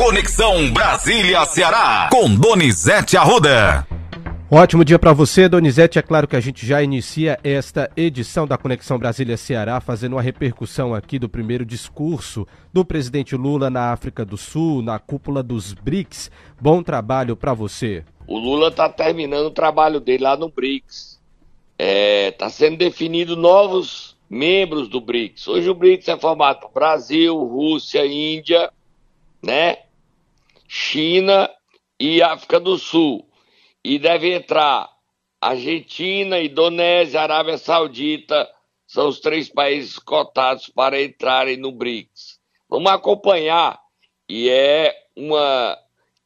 Conexão Brasília-Ceará, com Donizete Arruda. Ótimo dia para você, Donizete. É claro que a gente já inicia esta edição da Conexão Brasília-Ceará, fazendo uma repercussão aqui do primeiro discurso do presidente Lula na África do Sul, na cúpula dos BRICS. Bom trabalho para você. O Lula está terminando o trabalho dele lá no BRICS. Está é, tá sendo definido novos membros do BRICS. Hoje o BRICS é formado por Brasil, Rússia, Índia, né? China e África do Sul. E deve entrar Argentina, Indonésia, Arábia Saudita, são os três países cotados para entrarem no BRICS. Vamos acompanhar, e é uma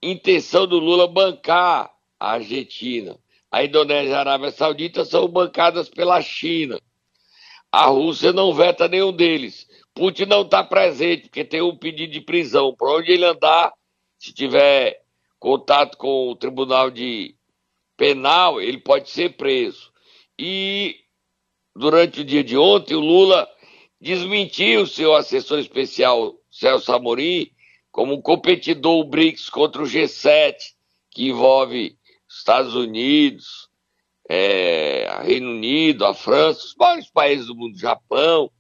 intenção do Lula bancar a Argentina. A Indonésia e a Arábia Saudita são bancadas pela China. A Rússia não veta nenhum deles. Putin não está presente, porque tem um pedido de prisão. Por onde ele andar, se tiver contato com o Tribunal de Penal, ele pode ser preso. E durante o dia de ontem, o Lula desmentiu seu assessor especial, Celso Amorim, como um competidor BRICS contra o G7, que envolve Estados Unidos, é, Reino Unido, a França, os maiores países do mundo, Japão.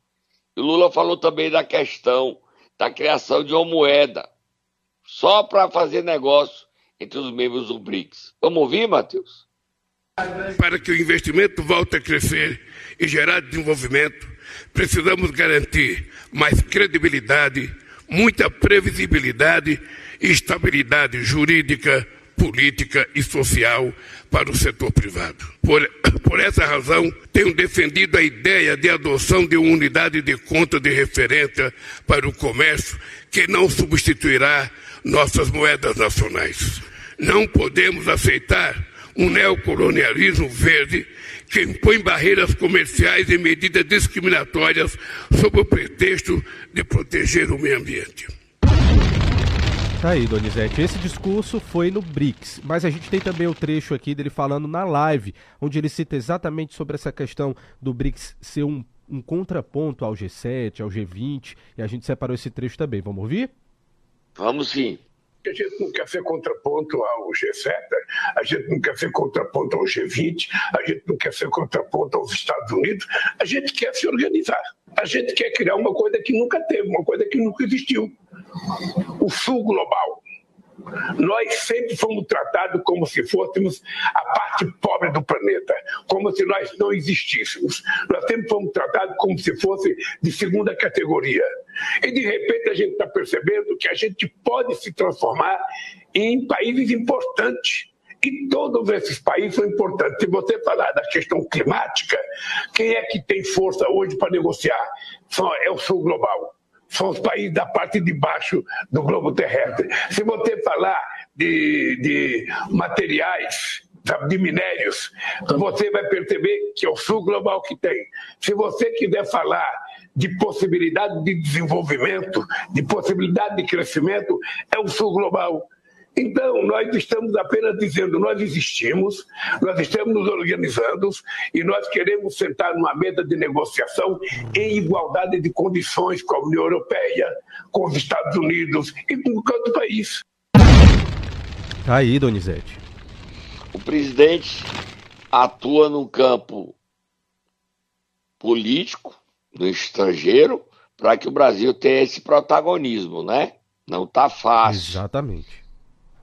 E o Lula falou também da questão da criação de uma moeda só para fazer negócio entre os membros do BRICS. Vamos ouvir, Matheus? Para que o investimento volte a crescer e gerar desenvolvimento, precisamos garantir mais credibilidade, muita previsibilidade e estabilidade jurídica, política e social para o setor privado. Por, por, essa razão, tenho defendido a ideia de adoção de uma unidade de conta de referência para o comércio que não substituirá nossas moedas nacionais. Não podemos aceitar um neocolonialismo verde que impõe barreiras comerciais e medidas discriminatórias sob o pretexto de proteger o meio ambiente. Tá aí, Donizete. Esse discurso foi no BRICS, mas a gente tem também o trecho aqui dele falando na live, onde ele cita exatamente sobre essa questão do BRICS ser um, um contraponto ao G7, ao G20, e a gente separou esse trecho também. Vamos ouvir? Vamos sim. A gente não quer ser contraponto ao G7, a gente não quer ser contraponto ao G20, a gente não quer ser contraponto aos Estados Unidos, a gente quer se organizar. A gente quer criar uma coisa que nunca teve, uma coisa que nunca existiu o sul global. Nós sempre fomos tratados como se fôssemos a parte pobre do planeta, como se nós não existíssemos. Nós sempre fomos tratados como se fosse de segunda categoria. E de repente a gente está percebendo que a gente pode se transformar em países importantes. E todos esses países são importantes. Se você falar da questão climática, quem é que tem força hoje para negociar? É o sul global são os países da parte de baixo do globo terrestre. Se você falar de, de materiais, de minérios, você vai perceber que é o sul global que tem. Se você quiser falar de possibilidade de desenvolvimento, de possibilidade de crescimento, é o sul global. Então, nós estamos apenas dizendo, nós existimos, nós estamos nos organizando e nós queremos sentar numa mesa de negociação em igualdade de condições com a União Europeia, com os Estados Unidos e com qualquer país. Tá aí, Donizete. O presidente atua no campo político, no estrangeiro, para que o Brasil tenha esse protagonismo, né? Não tá fácil. Exatamente.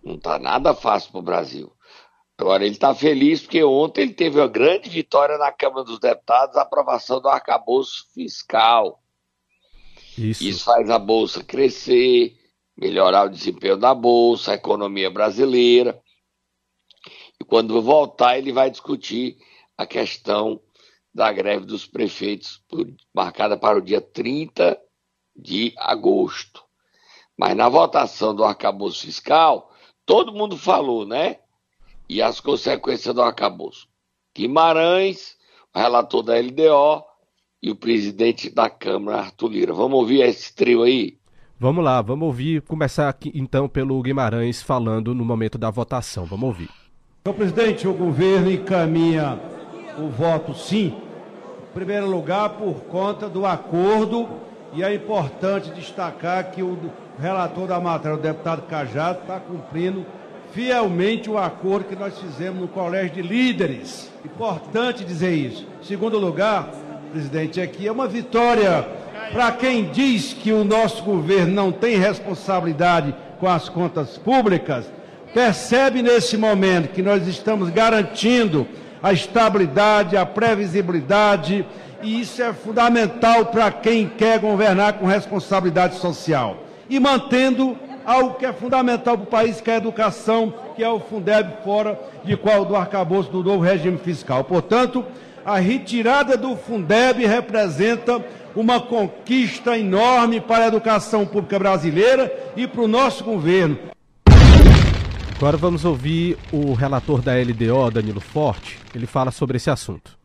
Não está nada fácil para o Brasil. Agora, ele está feliz porque ontem ele teve uma grande vitória na Câmara dos Deputados, a aprovação do arcabouço fiscal. Isso. Isso faz a Bolsa crescer, melhorar o desempenho da Bolsa, a economia brasileira. E quando voltar, ele vai discutir a questão da greve dos prefeitos, marcada para o dia 30 de agosto. Mas na votação do arcabouço fiscal, todo mundo falou, né? E as consequências do arcabouço. Guimarães, o relator da LDO e o presidente da Câmara, Arthur Lira. Vamos ouvir esse trio aí? Vamos lá, vamos ouvir, começar aqui então pelo Guimarães falando no momento da votação. Vamos ouvir. Senhor presidente, o governo encaminha o voto sim, em primeiro lugar por conta do acordo E é importante destacar que o relator da matéria, o deputado Cajado, está cumprindo fielmente o acordo que nós fizemos no Colégio de Líderes. Importante dizer isso. Segundo lugar, presidente, aqui é uma vitória para quem diz que o nosso governo não tem responsabilidade com as contas públicas. Percebe nesse momento que nós estamos garantindo a estabilidade, a previsibilidade, e isso é fundamental para quem quer governar com responsabilidade social. E mantendo algo que é fundamental para o país, que é a educação, que é o Fundeb fora de qual do arcabouço do novo regime fiscal. Portanto, a retirada do Fundeb representa uma conquista enorme para a educação pública brasileira e para o nosso governo. Agora vamos ouvir o relator da LDO, Danilo Forte. Ele fala sobre esse assunto.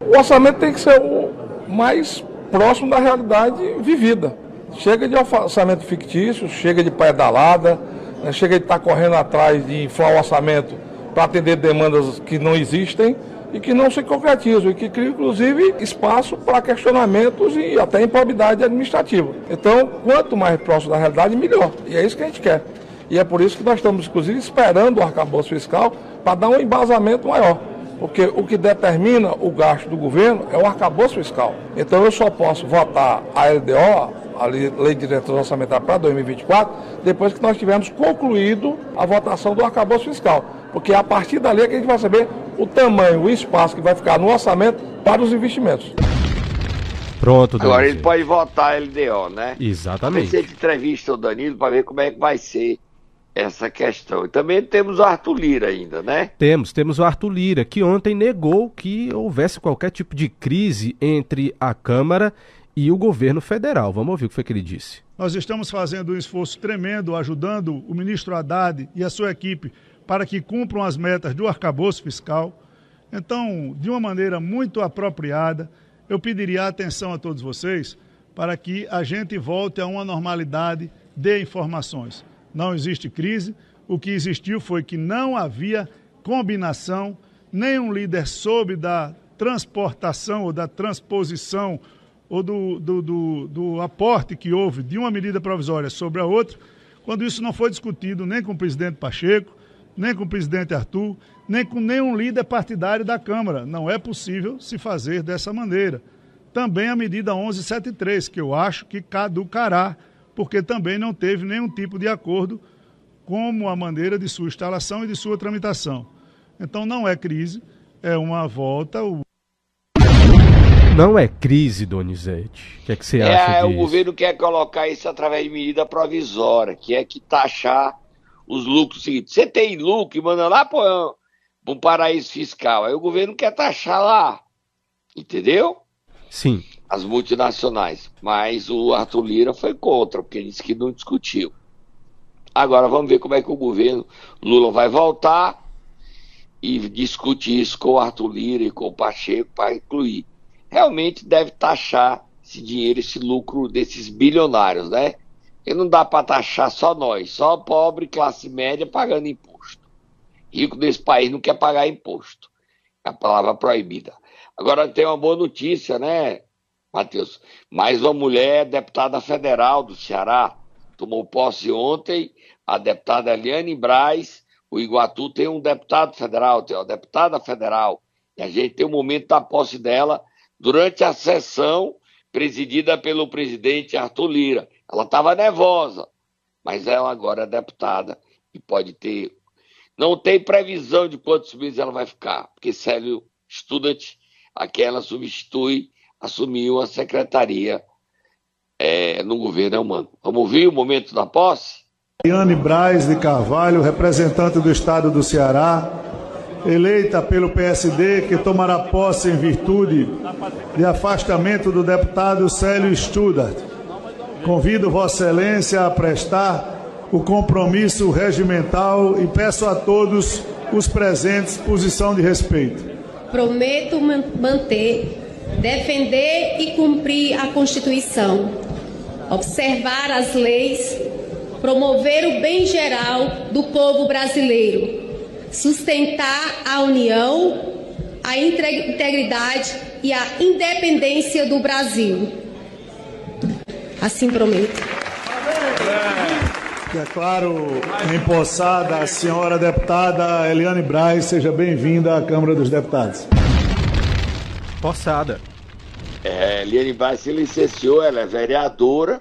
O orçamento tem que ser o mais próximo da realidade vivida. Chega de orçamento fictício, chega de pedalada, né, chega de estar correndo atrás de inflar o orçamento para atender demandas que não existem e que não se concretizam e que criam, inclusive, espaço para questionamentos e até improbidade administrativa. Então, quanto mais próximo da realidade, melhor. E é isso que a gente quer. E é por isso que nós estamos, inclusive, esperando o arcabouço fiscal para dar um embasamento maior. Porque o que determina o gasto do governo é o arcabouço fiscal. Então eu só posso votar a LDO, a Lei de Diretriz Orçamentária para 2024, depois que nós tivermos concluído a votação do arcabouço fiscal. Porque é a partir dali é que a gente vai saber o tamanho, o espaço que vai ficar no orçamento para os investimentos. Pronto, Danilo. Agora ele pode votar a LDO, né? Exatamente. Você entrevista o Danilo para ver como é que vai ser essa questão. E também temos o Arthur Lira ainda, né? Temos, temos o Arthur Lira, que ontem negou que houvesse qualquer tipo de crise entre a Câmara e o governo federal. Vamos ouvir o que foi que ele disse. Nós estamos fazendo um esforço tremendo, ajudando o ministro Haddad e a sua equipe para que cumpram as metas do arcabouço fiscal. Então, de uma maneira muito apropriada, eu pediria atenção a todos vocês para que a gente volte a uma normalidade de informações não existe crise. O que existiu foi que não havia combinação, nenhum líder soube da transportação ou da transposição ou do, do, do, do, aporte que houve de uma medida provisória sobre a outra, quando isso não foi discutido nem com o presidente Pacheco, nem com o presidente Arthur, nem com nenhum líder partidário da Câmara. Não é possível se fazer dessa maneira. Também a medida 1173, que eu acho que caducará porque também não teve nenhum tipo de acordo como a maneira de sua instalação e de sua tramitação. Então não é crise, é uma volta. Não é crise, Donizete. O que, é que você é, acha disso? O governo quer colocar isso através de medida provisória, que é que taxar os lucros seguintes. Você tem lucro e manda lá para um paraíso fiscal. Aí o governo quer taxar lá. Entendeu? Sim as multinacionais. Mas o Arthur Lira foi contra, porque ele disse que não discutiu. Agora vamos ver como é que o governo Lula vai voltar e discutir isso com o Arthur Lira e com o Pacheco para incluir. Realmente deve taxar esse dinheiro, esse lucro desses bilionários, né? E não dá para taxar só nós, só pobre, classe média pagando imposto. Rico desse país não quer pagar imposto. É a palavra proibida. Agora tem uma boa notícia, né? Matheus. Mais uma mulher deputada federal do Ceará. Tomou posse ontem a deputada Eliane Braz. O Iguatu tem um deputado federal, tem uma deputada federal. E a gente tem o um momento da posse dela durante a sessão presidida pelo presidente Arthur Lira. Ela estava nervosa, mas ela agora é deputada e pode ter. Não tem previsão de quantos meses ela vai ficar, porque Célio Student, aquela substitui assumiu a secretaria é, no governo humano. Vamos ouvir o momento da posse? Iane Braz de Carvalho, representante do Estado do Ceará, eleita pelo PSD, que tomará posse em virtude de afastamento do deputado Célio Studart. Convido Vossa Excelência a prestar o compromisso regimental e peço a todos os presentes posição de respeito. Prometo manter defender e cumprir a Constituição, observar as leis, promover o bem geral do povo brasileiro, sustentar a união, a integridade e a independência do Brasil. Assim prometo. Declaro empossada a senhora deputada Eliane Braz. Seja bem-vinda à Câmara dos Deputados. Possada. É, Eliane Braz se licenciou, ela é vereadora.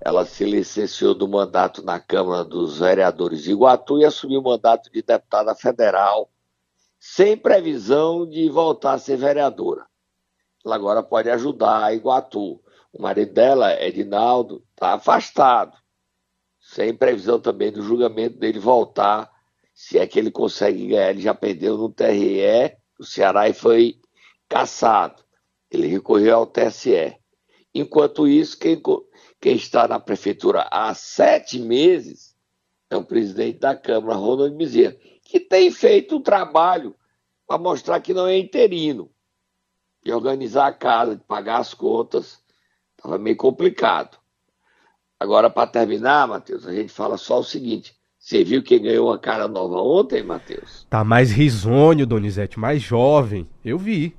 Ela se licenciou do mandato na Câmara dos Vereadores de Iguatu e assumiu o mandato de deputada federal, sem previsão de voltar a ser vereadora. Ela agora pode ajudar a Iguatu. O marido dela, Edinaldo, está afastado, sem previsão também do julgamento dele voltar, se é que ele consegue ganhar. Ele já perdeu no TRE, o Ceará, e foi caçado. Ele recorreu ao TSE. Enquanto isso, quem, quem está na prefeitura há sete meses é o presidente da Câmara, Ronald Bezerra, que tem feito um trabalho para mostrar que não é interino, de organizar a casa, de pagar as contas. Estava meio complicado. Agora, para terminar, Matheus, a gente fala só o seguinte. Você viu quem ganhou uma cara nova ontem, Matheus? Tá mais risonho, Donizete, mais jovem. Eu vi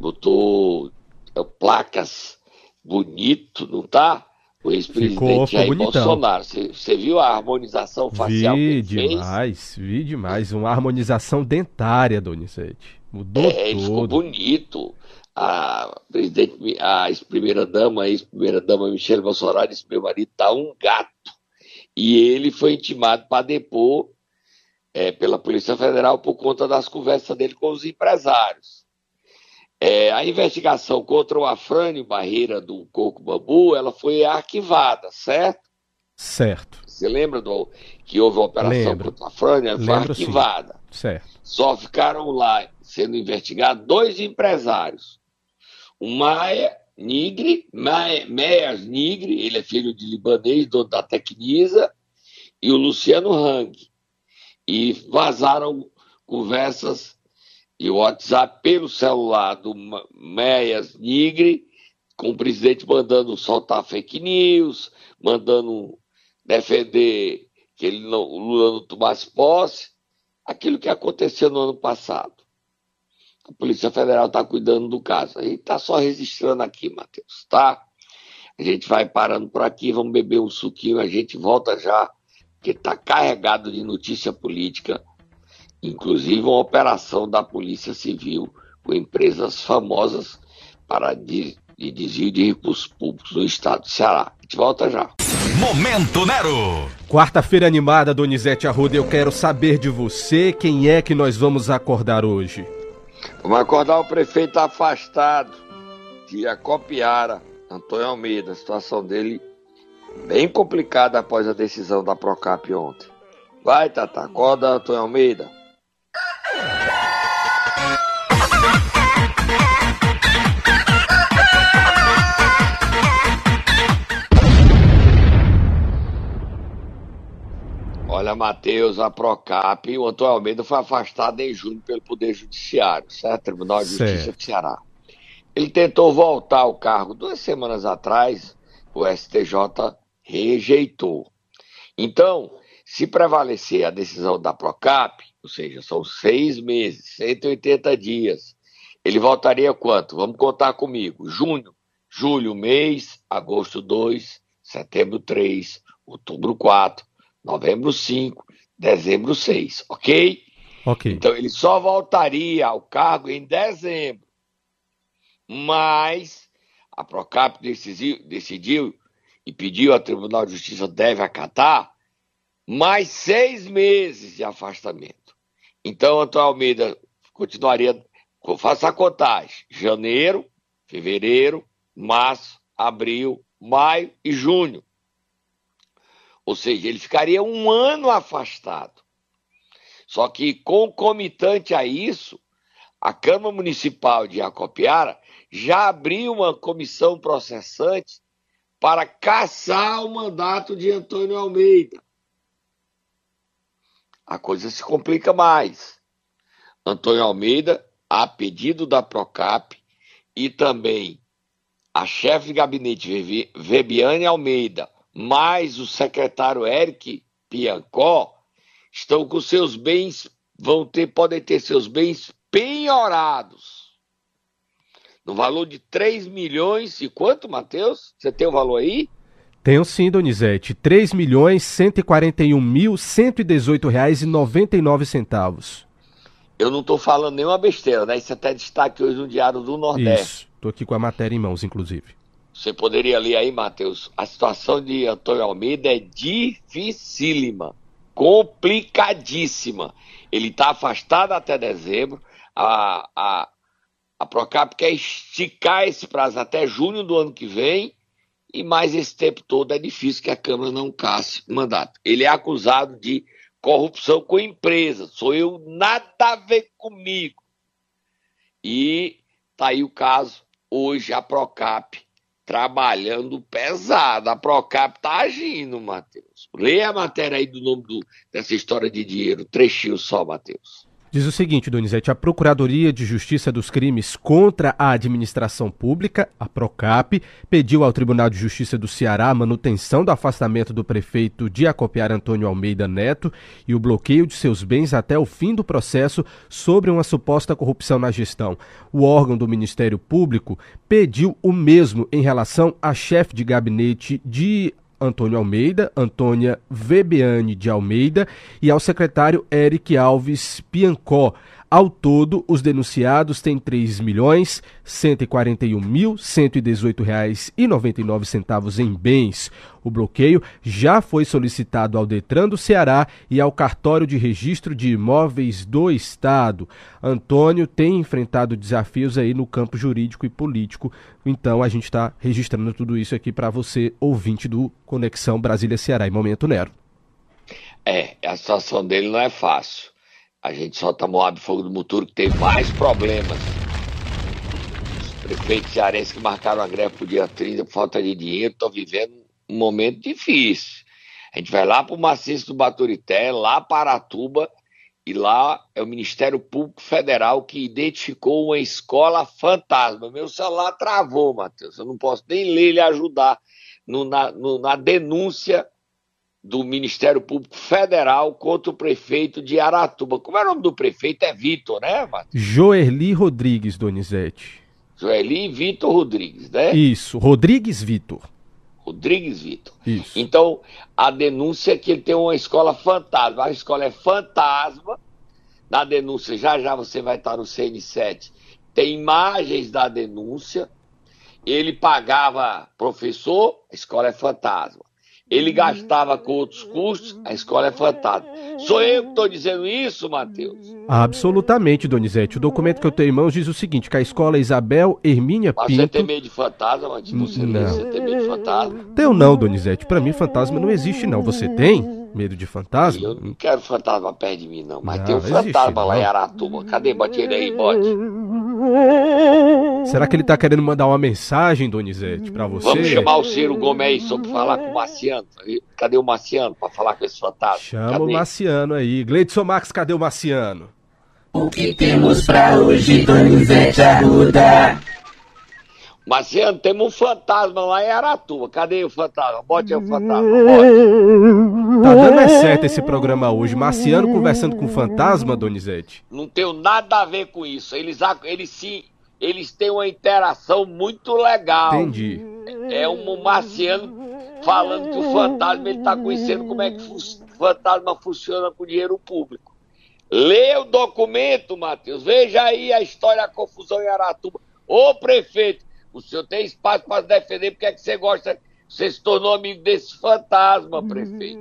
botou é, placas bonito, não tá? O ex-presidente Jair Bolsonaro. Você viu a harmonização facial vi que ele demais, fez? Vi demais, uma harmonização dentária, Donizete. Mudou é, tudo. Ele ficou bonito. A presidente, a ex-primeira dama, a ex-primeira dama Michele Bolsonaro disse: meu marido tá um gato. E ele foi intimado para depor é, pela Polícia Federal por conta das conversas dele com os empresários. É, a investigação contra o Afrânio Barreira do Coco Bambu, ela foi arquivada, certo? Certo. Você lembra do, que houve uma operação Lembro. contra o Afrânio? Ela foi Lembro, arquivada. Sim. Certo. Só ficaram lá sendo investigados dois empresários. O Maia Nigre, Maia, Meias Nigre, ele é filho de libanês, dono da Tecnisa, e o Luciano Hang. E vazaram conversas e o WhatsApp pelo celular do Meias Nigre, com o presidente mandando soltar fake news, mandando defender que ele não, o Lula não tomasse posse, aquilo que aconteceu no ano passado. A Polícia Federal está cuidando do caso. A gente está só registrando aqui, Matheus, tá? A gente vai parando por aqui, vamos beber um suquinho, a gente volta já, porque está carregado de notícia política inclusive uma operação da Polícia Civil com empresas famosas para de, de desvio de recursos públicos no estado do Ceará. A gente volta já. Momento Nero! Quarta-feira animada, Donizete Arruda, eu quero saber de você quem é que nós vamos acordar hoje. Vamos acordar o prefeito afastado de Acopiara, Antônio Almeida. A situação dele bem complicada após a decisão da Procap ontem. Vai, Tata, acorda, Antônio Almeida. Olha, Matheus, a Procap, o Antônio Almeida foi afastado em junho pelo Poder Judiciário, certo? Tribunal de Justiça certo. do Ceará. Ele tentou voltar ao cargo duas semanas atrás, o STJ rejeitou. Então, se prevalecer a decisão da Procap, ou seja, são seis meses, 180 dias, ele voltaria quanto? Vamos contar comigo. Junho, julho, mês, agosto 2, setembro 3, outubro 4, novembro 5, dezembro 6, ok? Ok. Então ele só voltaria ao cargo em dezembro. Mas a Procap decidiu, decidiu e pediu ao Tribunal de Justiça deve acatar mais seis meses de afastamento. Então, Antônio Almeida continuaria, faça a contagem, janeiro, fevereiro, março, abril, maio e junho. Ou seja, ele ficaria um ano afastado. Só que, concomitante a isso, a Câmara Municipal de Acopiara já abriu uma comissão processante para caçar o mandato de Antônio Almeida. A coisa se complica mais. Antônio Almeida, a pedido da Procap e também a chefe de gabinete Vebiane Almeida, mais o secretário Eric Piancó estão com seus bens, vão ter, podem ter seus bens penhorados. No valor de 3 milhões e quanto, Matheus? Você tem o valor aí? Tenho sim, Donizete. R$ 3.141.118,99. Eu não estou falando nenhuma besteira, né? Isso até destaque hoje no Diário do Nordeste. Isso. Estou aqui com a matéria em mãos, inclusive. Você poderia ler aí, Matheus? A situação de Antônio Almeida é dificílima, complicadíssima. Ele está afastado até dezembro. A, a, a Procap quer esticar esse prazo até junho do ano que vem. E mais esse tempo todo é difícil que a Câmara não casse mandato. Ele é acusado de corrupção com empresa. Sou eu, nada a ver comigo. E tá aí o caso. Hoje a Procap trabalhando pesado. A Procap tá agindo, Matheus. Leia a matéria aí do nome do, dessa história de dinheiro. Trechinho só, Matheus. Diz o seguinte, Donizete, a Procuradoria de Justiça dos Crimes contra a Administração Pública, a PROCAP, pediu ao Tribunal de Justiça do Ceará a manutenção do afastamento do prefeito de Acopiar Antônio Almeida Neto e o bloqueio de seus bens até o fim do processo sobre uma suposta corrupção na gestão. O órgão do Ministério Público pediu o mesmo em relação à chefe de gabinete de Antônio Almeida, Antônia Vebeane de Almeida e ao secretário Eric Alves Piancó. Ao todo, os denunciados têm R$ 3.141.118,99 em bens. O bloqueio já foi solicitado ao Detran do Ceará e ao Cartório de Registro de Imóveis do Estado. Antônio tem enfrentado desafios aí no campo jurídico e político, então a gente está registrando tudo isso aqui para você, ouvinte do Conexão Brasília-Ceará em Momento Nero. É, a situação dele não é fácil. A gente só tá Moab Fogo do Muturo que tem mais problemas. Os prefeitos cearenses que marcaram a greve pro dia 30 por falta de dinheiro estão vivendo um momento difícil. A gente vai lá pro maciço do Baturité, lá para Aratuba, e lá é o Ministério Público Federal que identificou uma escola fantasma. Meu celular travou, Matheus. Eu não posso nem ler e ajudar no, na, no, na denúncia do Ministério Público Federal contra o prefeito de Aratuba. Como é o nome do prefeito? É Vitor, né, Matheus? Joerli Rodrigues, Donizete. Joerli Vitor Rodrigues, né? Isso, Rodrigues Vitor. Rodrigues Vitor. Isso. Então, a denúncia é que ele tem uma escola fantasma. A escola é fantasma. Na denúncia, já já você vai estar no CN7. Tem imagens da denúncia. Ele pagava professor, a escola é fantasma ele gastava com outros custos, a escola é fantasma. Sou eu que estou dizendo isso, Matheus? Absolutamente, Donizete. O documento que eu tenho em mãos diz o seguinte, que a escola Isabel Hermínia Mas Pinto... você tem medo de fantasma, Matheus? Você, Não. você tem medo de fantasma? Tenho não, Donizete. Pra mim, fantasma não existe, não. Você tem medo de fantasma? Eu não quero fantasma perto de mim, não. Mas Não, tem um existe, fantasma lá não. em Aratuba. Cadê? Bote ele aí, bote. Será que ele tá querendo mandar uma mensagem, Donizete, pra você? Vamos chamar o Ciro Gomes aí só pra falar com o Marciano. Cadê o Marciano pra falar com esse fantasma? Chama Cadê? o Marciano aí. Gleidson Max, cadê o Marciano? O que temos pra hoje, Donizete Arruda? Marciano, temos um fantasma lá em Aratuba. Cadê o fantasma? Bote aí o fantasma, bote. Tá dando é certo esse programa hoje. Marciano conversando com fantasma, Donizete? Não tenho nada a ver com isso. Eles, eles sim, eles têm uma interação muito legal. Entendi. É um marciano falando que o fantasma ele tá conhecendo como é que o fantasma funciona com dinheiro público. Lê o documento, Matheus. Veja aí a história da confusão em Aratuba. Ô prefeito, o senhor tem espaço para se defender, porque é que você gosta. Você se tornou amigo desse fantasma, prefeito.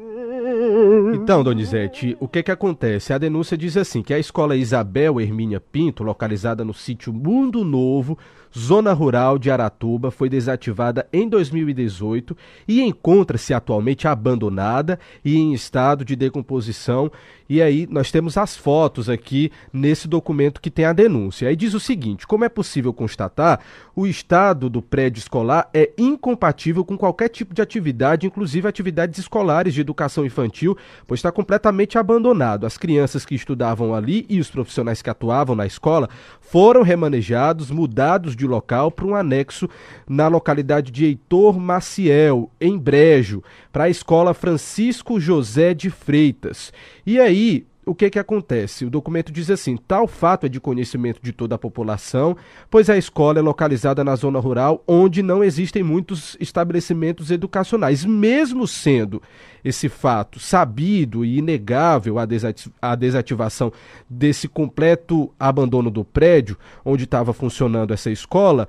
Então, Donizete, o que que acontece? A denúncia diz assim, que a escola Isabel Hermínia Pinto, localizada no sítio Mundo Novo, zona rural de Aratuba, foi desativada em 2018 e encontra-se atualmente abandonada e em estado de decomposição. E aí nós temos as fotos aqui nesse documento que tem a denúncia. Aí diz o seguinte: como é possível constatar, o estado do prédio escolar é incompatível com qualquer tipo de atividade, inclusive atividades escolares de educação infantil, pois está completamente abandonado. As crianças que estudavam ali e os profissionais que atuavam na escola foram remanejados, mudados de local para um anexo na localidade de Heitor Maciel, em Brejo, para a escola Francisco José de Freitas. E aí, o que que acontece? O documento diz assim: tal fato é de conhecimento de toda a população, pois a escola é localizada na zona rural, onde não existem muitos estabelecimentos educacionais. Mesmo sendo esse fato sabido e inegável a desativação desse completo abandono do prédio onde estava funcionando essa escola,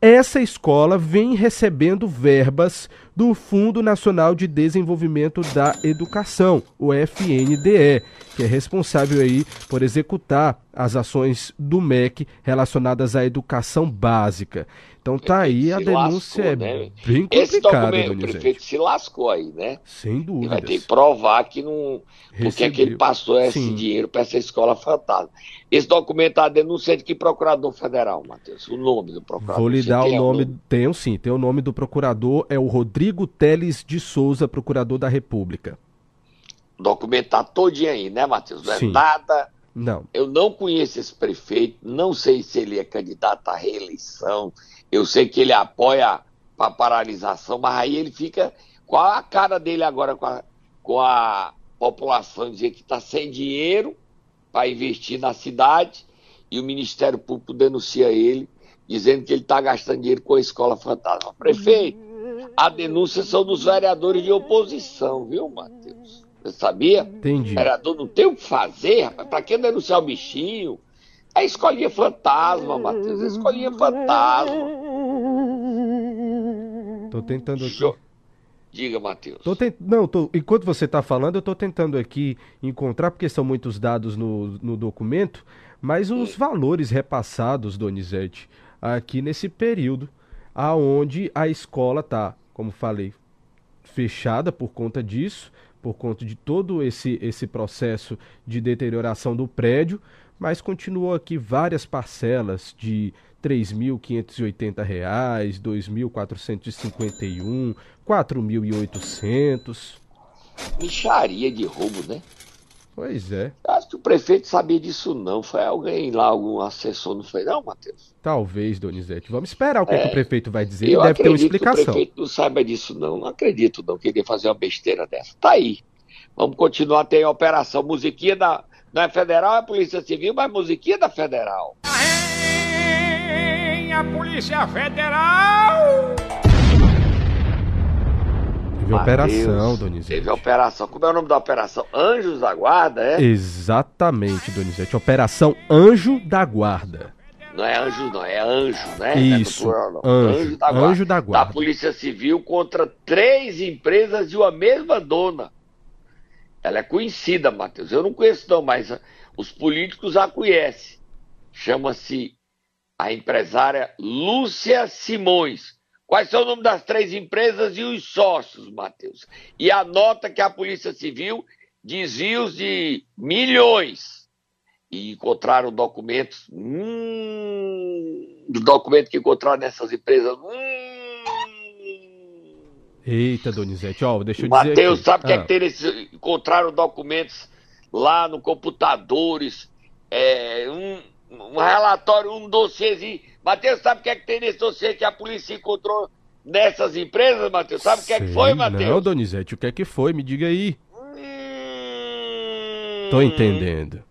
essa escola vem recebendo verbas do Fundo Nacional de Desenvolvimento da Educação, o FNDE, que é responsável aí por executar as ações do MEC relacionadas à educação básica. Então tá aí a denúncia lascou, é né? bem complicada, Esse documento, o prefeito se lascou aí, né? Sem dúvida. Vai ter que provar que não... Porque é que ele passou esse Sim. dinheiro para essa escola fantasma. Esse documento tá a denúncia de que procurador federal, Matheus? O nome do procurador. Vou lhe dar o nome, nome, tenho sim, tem o nome do procurador, é o Rodrigo Teles de Souza, procurador da República. O documento tá todinho aí, né, Matheus? Não é sim. nada... Não. Eu não conheço esse prefeito, não sei se ele é candidato à reeleição, eu sei que ele apoia a paralisação, mas aí ele fica. Qual a cara dele agora com a, com a população dizer que está sem dinheiro para investir na cidade e o Ministério Público denuncia ele, dizendo que ele está gastando dinheiro com a escola fantasma. Prefeito, a denúncia são dos vereadores de oposição, viu, Matheus? Sabia? Entendi. O vereador não tem o que fazer, rapaz. Para que denunciar o bichinho? É escolinha fantasma, Matheus. É escolinha fantasma. Tô tentando aqui. Diga, Matheus. Tô tent... Não, tô... enquanto você está falando, eu estou tentando aqui encontrar, porque são muitos dados no, no documento, mas os Sim. valores repassados, Donizete, aqui nesse período, aonde a escola está, como falei, fechada por conta disso, por conta de todo esse, esse processo de deterioração do prédio, mas continuou aqui várias parcelas de R$ 3.580, R$ 2.451, R$ 4.800. Micharia de roubo, né? Pois é. Acho que o prefeito sabia disso não. Foi alguém lá, algum assessor, não foi não, Matheus? Talvez, Donizete. Vamos esperar o que, é, que o prefeito vai dizer. Ele deve ter uma explicação. Que o prefeito não saiba disso não. Não acredito não que ele ia fazer uma besteira dessa. Tá aí. Vamos continuar, tem a operação musiquinha da, não é federal, é Polícia Civil, mas musiquinha da federal. a Polícia Federal! Teve Mateus, operação, Donizete. Teve operação. Como é o nome da operação? Anjos da Guarda, é? Exatamente, Donizete. Operação Anjo da Guarda. Não é anjo, não, é anjo, né? Isso. É Anjo, anjo, da guarda. anjo da Guarda. Da Polícia Civil contra três empresas de uma mesma dona. Ela é conhecida, Matheus. Eu não conheço não, mas os políticos a conhecem. Chama-se a empresária Lúcia Simões. Quais são o nome das três empresas e os sócios, Matheus? E anota que a Polícia Civil desvios de milhões. E encontraram documentos. Hum, documentos que encontraram nessas empresas. Hum, Eita, Donizete, ó, deixa eu Mateus, dizer. Matheus, sabe o ah. que é que tem nesse. Encontraram documentos lá no computadores, é, um, um relatório, um dossiêzinho. Matheus, sabe o que é que tem nesse dossiê que a polícia encontrou nessas empresas, Matheus? Sabe o que é que foi, Matheus? Não, Donizete, o que é que foi? Me diga aí. Hum... Tô entendendo.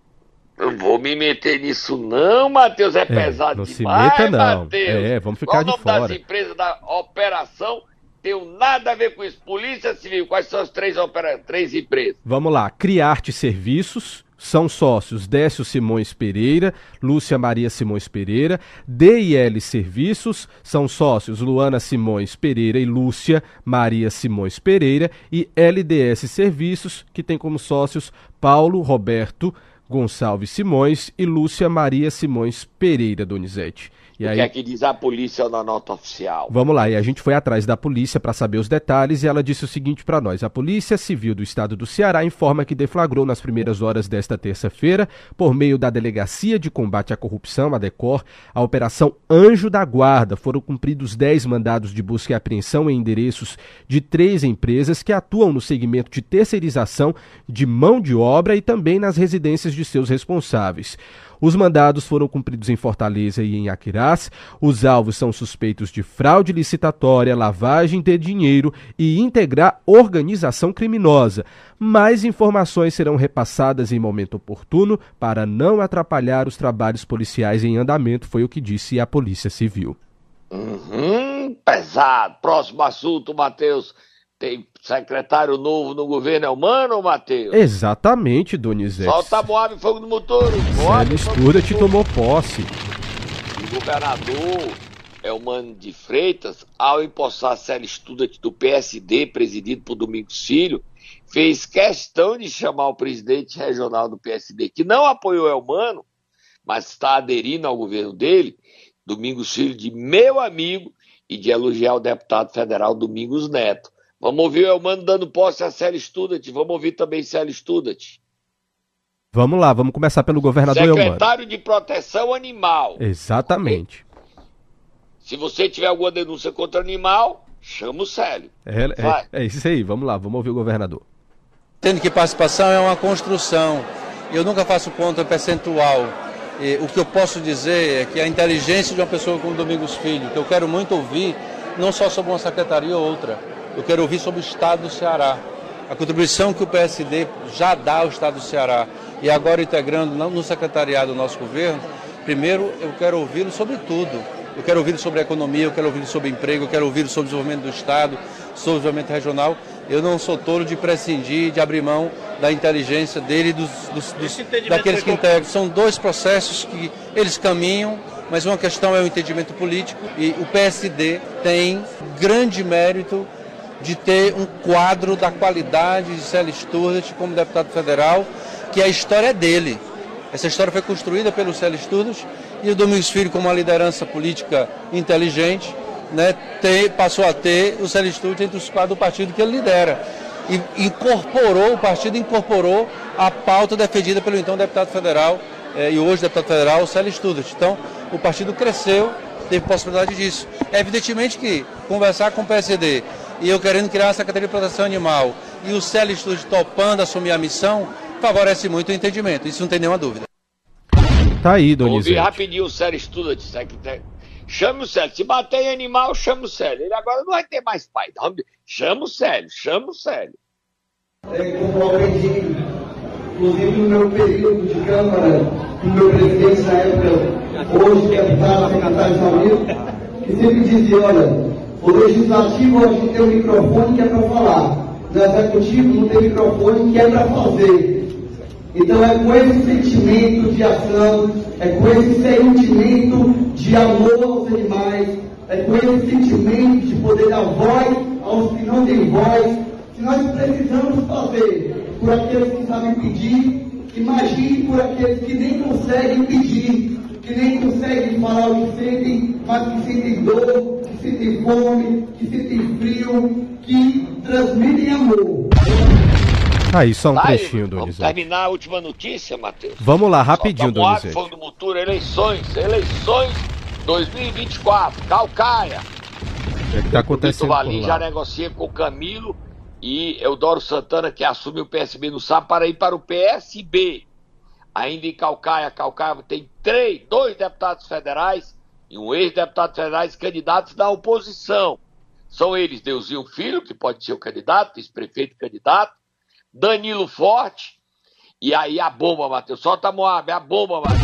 Não vou me meter nisso não, Matheus, é, é pesado não demais, se meta não. Mateus. É, vamos ficar Qual de fora. O nome das empresas da operação tenho nada a ver com isso. Polícia Civil, quais são as três, opera... três empresas? Vamos lá. Criarte Serviços, são sócios Décio Simões Pereira, Lúcia Maria Simões Pereira, DIL Serviços, são sócios Luana Simões Pereira e Lúcia Maria Simões Pereira, e LDS Serviços, que tem como sócios Paulo Roberto Gonçalves Simões e Lúcia Maria Simões Pereira Donizete. E o aí... que é que diz a polícia na nota oficial? Vamos lá, e a gente foi atrás da polícia para saber os detalhes e ela disse o seguinte para nós: a Polícia Civil do Estado do Ceará informa que deflagrou nas primeiras horas desta terça-feira, por meio da Delegacia de Combate à Corrupção, a DECOR, a Operação Anjo da Guarda. Foram cumpridos 10 mandados de busca e apreensão em endereços de três empresas que atuam no segmento de terceirização de mão de obra e também nas residências de seus responsáveis. Os mandados foram cumpridos em Fortaleza e em Aquirás. Os alvos são suspeitos de fraude licitatória, lavagem de dinheiro e integrar organização criminosa. Mais informações serão repassadas em momento oportuno para não atrapalhar os trabalhos policiais em andamento, foi o que disse a Polícia Civil. Uhum, pesado. Próximo assunto, Matheus. Tem secretário novo no governo, é humano, Matheus? Exatamente, Donizete. Solta Moab Fogo no Motor. Célio Studa te tomou posse. O governador é o Mano de Freitas, ao empossar Célio Studa do PSD, presidido por Domingos Filho, fez questão de chamar o presidente regional do PSD, que não apoiou Elmano, mas está aderindo ao governo dele, Domingos Filho, de meu amigo, e de elogiar o deputado federal Domingos Neto. Vamos ouvir o Elmano dando posse a Célio Studat. Vamos ouvir também Célio Studat. Vamos lá, vamos começar pelo governador Secretário Elmano. de Proteção Animal. Exatamente. Se você tiver alguma denúncia contra animal, chama o Célio. É, é, é, isso aí, vamos lá, vamos ouvir o governador. Entendo que participação é uma construção. Eu nunca faço conta percentual. E, o que eu posso dizer é que a inteligência de uma pessoa como Domingos Filho, que eu quero muito ouvir, não só sobre uma secretaria ou outra, eu quero ouvir sobre o Estado do Ceará. A contribuição que o PSD já dá ao Estado do Ceará e agora integrando no secretariado do nosso governo, primeiro eu quero ouvi-lo sobre tudo. Eu quero ouvir sobre a economia, eu quero ouvir sobre emprego, eu quero ouvir sobre o desenvolvimento do Estado, sobre o desenvolvimento regional. Eu não sou tolo de prescindir, de abrir mão da inteligência dele e dos, dos, dos daqueles que integram. São dois processos que eles caminham mas uma questão é o entendimento político e o PSD tem grande mérito de ter um quadro da qualidade de Célio Sturdas como deputado federal, que a história é dele. Essa história foi construída pelo Célio Sturdas e o Domingos Filho, como uma liderança política inteligente, né, ter, passou a ter o Célio Sturdas entre os quadros do partido que ele lidera. E incorporou, o partido incorporou a pauta defendida pelo então deputado federal eh, e hoje deputado federal, Célio Sturdas. Então, o partido cresceu, teve possibilidade disso. Evidentemente que conversar com o PSD e eu querendo criar a Secretaria de Proteção Animal e o Célio Estúdio topando assumir a missão, favorece muito o entendimento, isso não tem nenhuma dúvida. Tá aí, Donizete. Ouvi rapidinho o Célio Estúdio, secretário. Chama o Célio. Se bater em animal, chama o Célio. Ele agora não vai ter mais pai. Não. Chama o Célio, chama o Célio. É, aprendi, inclusive no meu período de Câmara, no meu presidente na época, hoje deputado, secretário de saúde, que sempre dizia, olha, o legislativo gente tem um microfone que é para falar. No executivo não tem microfone que é para fazer. Então é com esse sentimento de ação, é com esse sentimento de amor aos animais, é com esse sentimento de poder dar voz aos que não têm voz, que nós precisamos fazer por aqueles que sabem pedir, imagine por aqueles que nem conseguem pedir, que nem conseguem falar o que sentem, mas que sentem dor, que sentem fome, que sentem frio, que transmitem amor. Aí, só um Vai, trechinho, Donizete. Vamos terminar a última notícia, Matheus. Vamos lá, rapidinho, Donizete. Fogo do Mutura, eleições, eleições 2024, Calcaia. O que é está acontecendo Valim já negocia com o Camilo e Eudoro Santana, que assume o PSB no SAP, para ir para o PSB. Ainda em Calcaia, Calcaia tem três, dois deputados federais e um ex-deputado federal candidatos da oposição. São eles Deusinho Filho, que pode ser o candidato, vice-prefeito candidato, Danilo Forte, e aí a bomba, Matheus. Solta a Moab, a bomba, Matheus.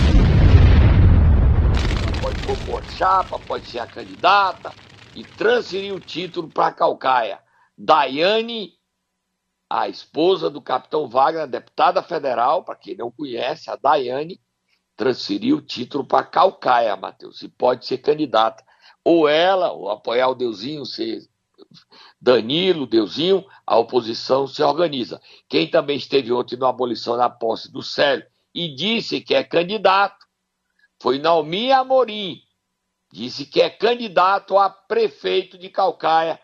Pode compor chapa, pode ser a candidata e transferir o título para Calcaia. Daiane a esposa do capitão Wagner, deputada federal, para quem não conhece, a Daiane, transferiu o título para Calcaia, Matheus, e pode ser candidata. Ou ela, ou apoiar o Deusinho, ser Danilo, Deusinho, a oposição se organiza. Quem também esteve ontem na abolição na posse do Célio e disse que é candidato foi Naomi Amorim. Disse que é candidato a prefeito de Calcaia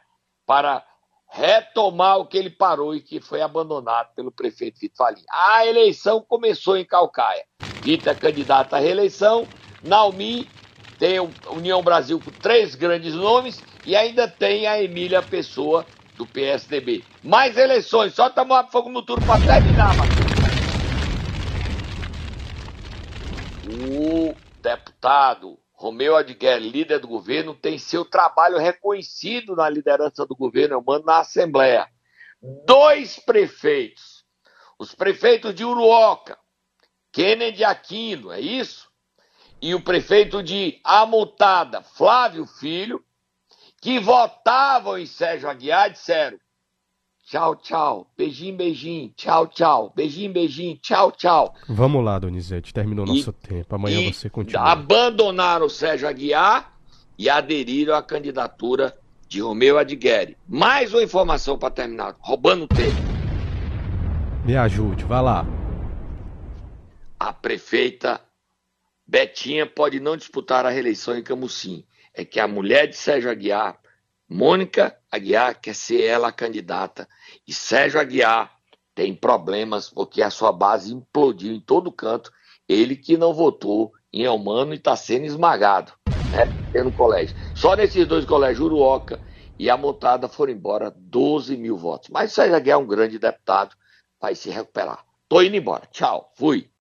para retomar o que ele parou e que foi abandonado pelo prefeito Vitor Falim. A eleição começou em Calcaia. Vitor é candidato à reeleição, Naomi tem a União Brasil com três grandes nomes e ainda tem a Emília Pessoa do PSDB. Mais eleições, só tomar fogo no turno para terminar, Matheus. deputado Romeu Adguer, líder do governo, tem seu trabalho reconhecido na liderança do governo, eu mando na Assembleia. Dois prefeitos, os prefeitos de Uruoca, Kennedy Aquino, é isso? E o prefeito de Amutada, Flávio Filho, que votavam em Sérgio Aguiar, disseram: tchau, tchau, beijinho, beijinho, tchau, tchau, beijinho, beijinho, tchau, tchau. Vamos lá, Donizete, terminou E- nosso tempo. Amanhã você continua. Abandonaram o Sérgio Aguiar e aderiram à candidatura de Romeu Adgueri. Mais uma informação para terminar, roubando tempo. Me ajude, vai lá. A prefeita Betinha pode não disputar a reeleição em Camusim. É que a mulher de Sérgio Aguiar, Mônica Aguiar, quer ser ela a candidata. E Sérgio Aguiar tem problemas porque a sua base implodiu em todo canto. Ele que não votou em Elmano e está sendo esmagado né, no colégio. Só nesses dois colégios, Uruoca e a Montada, foram embora 12 mil votos. Mas Sérgio Aguiar é um grande deputado, vai se recuperar. Tô indo embora. Tchau. Fui.